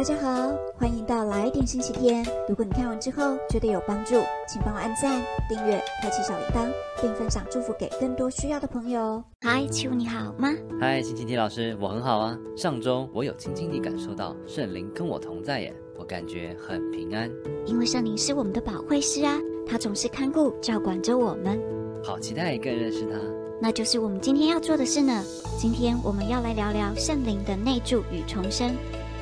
大家好，欢迎到来点星期天。如果你看完之后觉得有帮助，请帮我按赞、订阅、开启小铃铛，并分享祝福给更多需要的朋友。嗨，七五你好吗？嗨，星期天老师，我很好啊。上周我有轻轻地感受到圣灵跟我同在耶，我感觉很平安。因为圣灵是我们的保惠师啊，他总是看顾、照管着我们。好期待更认识他。那就是我们今天要做的事呢。今天我们要来聊聊圣灵的内住与重生。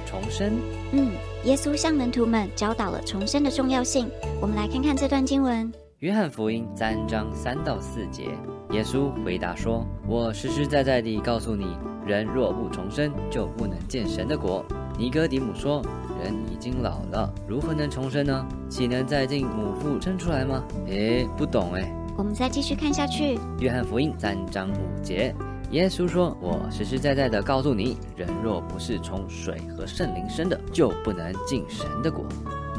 重生，嗯，耶稣向门徒们教导了重生的重要性。我们来看看这段经文：约翰福音三章三到四节，耶稣回答说：“我实实在在地告诉你，人若不重生，就不能见神的国。”尼哥底母说：“人已经老了，如何能重生呢？岂能再进母腹生出来吗？”诶，不懂诶。我们再继续看下去，约翰福音三章五节。耶稣说：“我实实在在的告诉你，人若不是从水和圣灵生的，就不能进神的国。”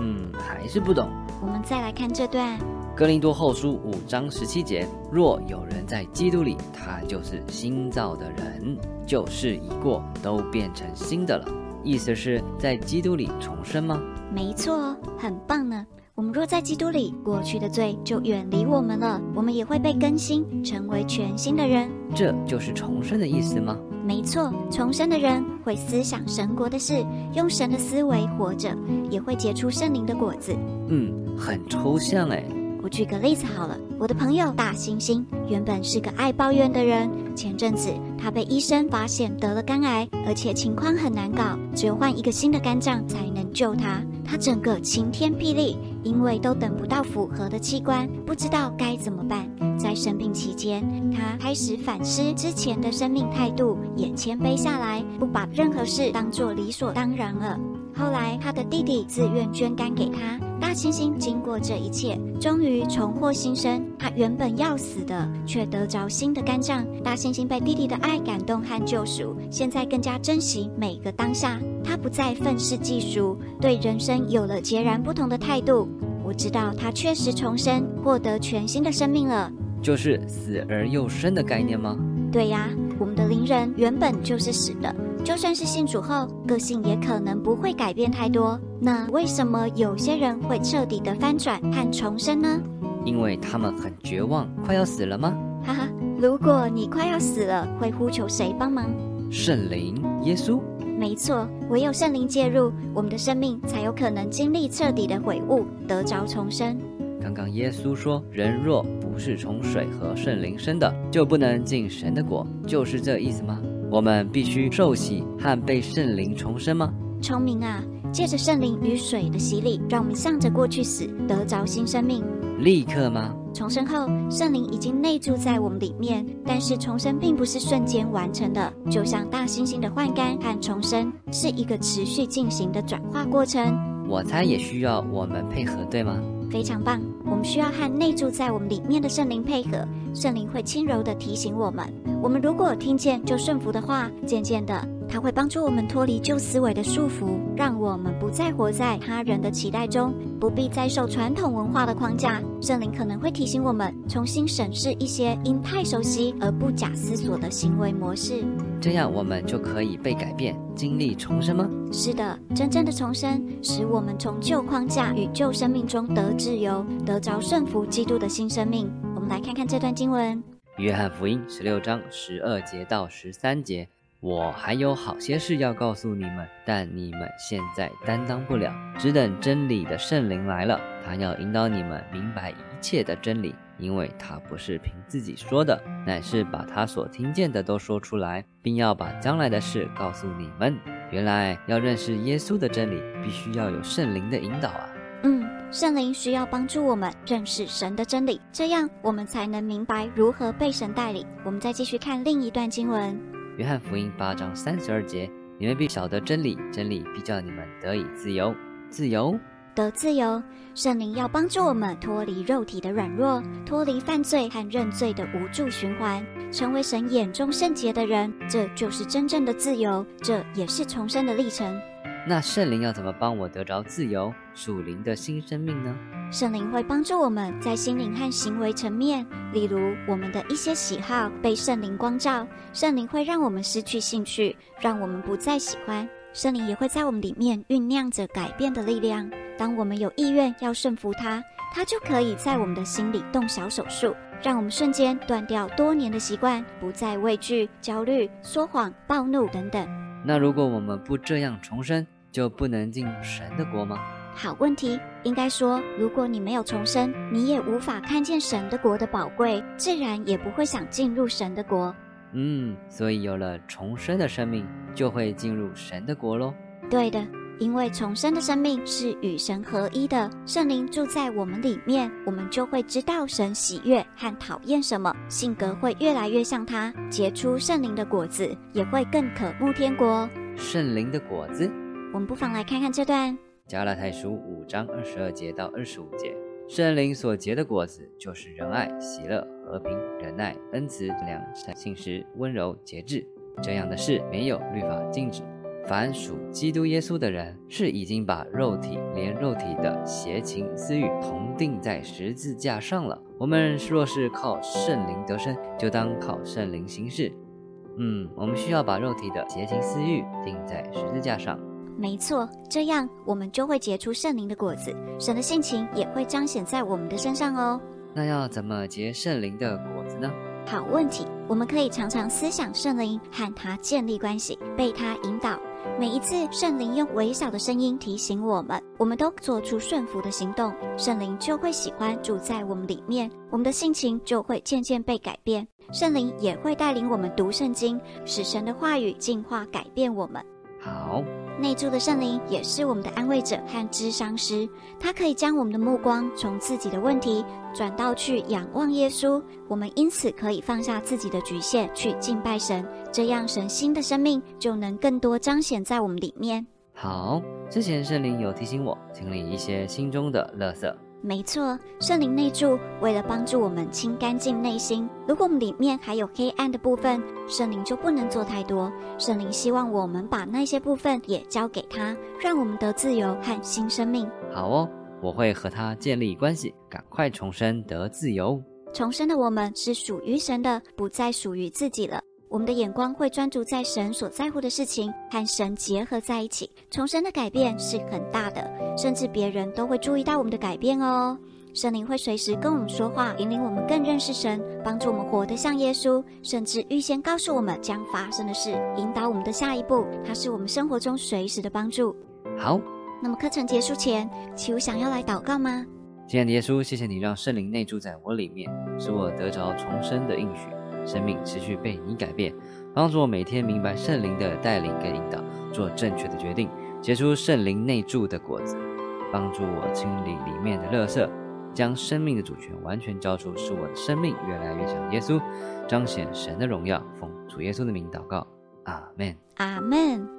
嗯，还是不懂。我们再来看这段《哥林多后书》五章十七节：“若有人在基督里，他就是新造的人，旧事已过，都变成新的了。”意思是在基督里重生吗？没错，很棒呢。我们若在基督里，过去的罪就远离我们了，我们也会被更新，成为全新的人。这就是重生的意思吗？没错，重生的人会思想神国的事，用神的思维活着，也会结出圣灵的果子。嗯，很抽象哎。我举个例子好了，我的朋友大猩猩原本是个爱抱怨的人，前阵子他被医生发现得了肝癌，而且情况很难搞，只有换一个新的肝脏才能救他。他整个晴天霹雳，因为都等不到符合的器官，不知道该怎么办。在生病期间，他开始反思之前的生命态度，也谦卑下来，不把任何事当作理所当然了。后来，他的弟弟自愿捐肝给他。大猩猩经过这一切，终于重获新生。他原本要死的，却得着新的肝脏。大猩猩被弟弟的爱感动和救赎，现在更加珍惜每个当下。他不再愤世嫉俗，对人生有了截然不同的态度。我知道他确实重生，获得全新的生命了。就是死而又生的概念吗？对呀，我们的灵人原本就是死的。就算是信主后，个性也可能不会改变太多。那为什么有些人会彻底的翻转和重生呢？因为他们很绝望，快要死了吗？哈哈，如果你快要死了，会呼求谁帮忙？圣灵，耶稣。没错，唯有圣灵介入，我们的生命才有可能经历彻底的悔悟，得着重生。刚刚耶稣说：“人若不是从水和圣灵生的，就不能进神的国。”就是这意思吗？我们必须受洗和被圣灵重生吗？聪明啊！借着圣灵与水的洗礼，让我们向着过去死，得着新生命。立刻吗？重生后，圣灵已经内住在我们里面，但是重生并不是瞬间完成的，就像大猩猩的换肝和重生，是一个持续进行的转化过程。我猜也需要我们配合，对吗？非常棒！我们需要和内住在我们里面的圣灵配合，圣灵会轻柔地提醒我们。我们如果听见就顺服的话，渐渐的，它会帮助我们脱离旧思维的束缚，让我们不再活在他人的期待中，不必再受传统文化的框架。圣灵可能会提醒我们重新审视一些因太熟悉而不假思索的行为模式。这样我们就可以被改变，经历重生吗？是的，真正的重生使我们从旧框架与旧生命中得自由，得着顺服基督的新生命。我们来看看这段经文：约翰福音十六章十二节到十三节。我还有好些事要告诉你们，但你们现在担当不了，只等真理的圣灵来了，他要引导你们明白一切的真理。因为他不是凭自己说的，乃是把他所听见的都说出来，并要把将来的事告诉你们。原来要认识耶稣的真理，必须要有圣灵的引导啊。嗯，圣灵需要帮助我们认识神的真理，这样我们才能明白如何被神带领。我们再继续看另一段经文：约翰福音八章三十二节，你们必晓得真理，真理必叫你们得以自由。自由。得自由，圣灵要帮助我们脱离肉体的软弱，脱离犯罪和认罪的无助循环，成为神眼中圣洁的人。这就是真正的自由，这也是重生的历程。那圣灵要怎么帮我得着自由、属灵的新生命呢？圣灵会帮助我们在心灵和行为层面，例如我们的一些喜好被圣灵光照，圣灵会让我们失去兴趣，让我们不再喜欢。圣灵也会在我们里面酝酿着改变的力量。当我们有意愿要顺服他，他就可以在我们的心里动小手术，让我们瞬间断掉多年的习惯，不再畏惧、焦虑、说谎、暴怒等等。那如果我们不这样重生，就不能进神的国吗？好问题，应该说，如果你没有重生，你也无法看见神的国的宝贵，自然也不会想进入神的国。嗯，所以有了重生的生命，就会进入神的国喽。对的，因为重生的生命是与神合一的，圣灵住在我们里面，我们就会知道神喜悦和讨厌什么，性格会越来越像他，结出圣灵的果子，也会更渴慕天国。圣灵的果子，我们不妨来看看这段加拉太书五章二十二节到二十五节。圣灵所结的果子，就是仁爱、喜乐、和平、忍耐、恩慈、良善、信实、温柔、节制。这样的事没有律法禁止。凡属基督耶稣的人，是已经把肉体连肉体的邪情私欲同定在十字架上了。我们若是靠圣灵得生，就当靠圣灵行事。嗯，我们需要把肉体的邪情私欲定在十字架上。没错，这样我们就会结出圣灵的果子，神的性情也会彰显在我们的身上哦。那要怎么结圣灵的果子呢？好问题，我们可以常常思想圣灵，和他建立关系，被他引导。每一次圣灵用微小的声音提醒我们，我们都做出顺服的行动，圣灵就会喜欢住在我们里面，我们的性情就会渐渐被改变。圣灵也会带领我们读圣经，使神的话语净化改变我们。好。内住的圣灵也是我们的安慰者和智商师，他可以将我们的目光从自己的问题转到去仰望耶稣，我们因此可以放下自己的局限去敬拜神，这样神新的生命就能更多彰显在我们里面。好，之前圣灵有提醒我清理一些心中的垃圾。没错，圣灵内住，为了帮助我们清干净内心。如果我们里面还有黑暗的部分，圣灵就不能做太多。圣灵希望我们把那些部分也交给他，让我们得自由和新生命。好哦，我会和他建立关系，赶快重生得自由。重生的我们是属于神的，不再属于自己了。我们的眼光会专注在神所在乎的事情，和神结合在一起。重生的改变是很大的，甚至别人都会注意到我们的改变哦。圣灵会随时跟我们说话，引领我们更认识神，帮助我们活得像耶稣，甚至预先告诉我们将发生的事，引导我们的下一步。它是我们生活中随时的帮助。好，那么课程结束前，齐武想要来祷告吗？亲爱的耶稣，谢谢你让圣灵内住在我里面，使我得着重生的应许。生命持续被你改变，帮助我每天明白圣灵的带领跟引导，做正确的决定，结出圣灵内住的果子，帮助我清理里面的垃圾，将生命的主权完全交出，使我的生命越来越像耶稣，彰显神的荣耀。奉主耶稣的名祷告，阿门。阿门。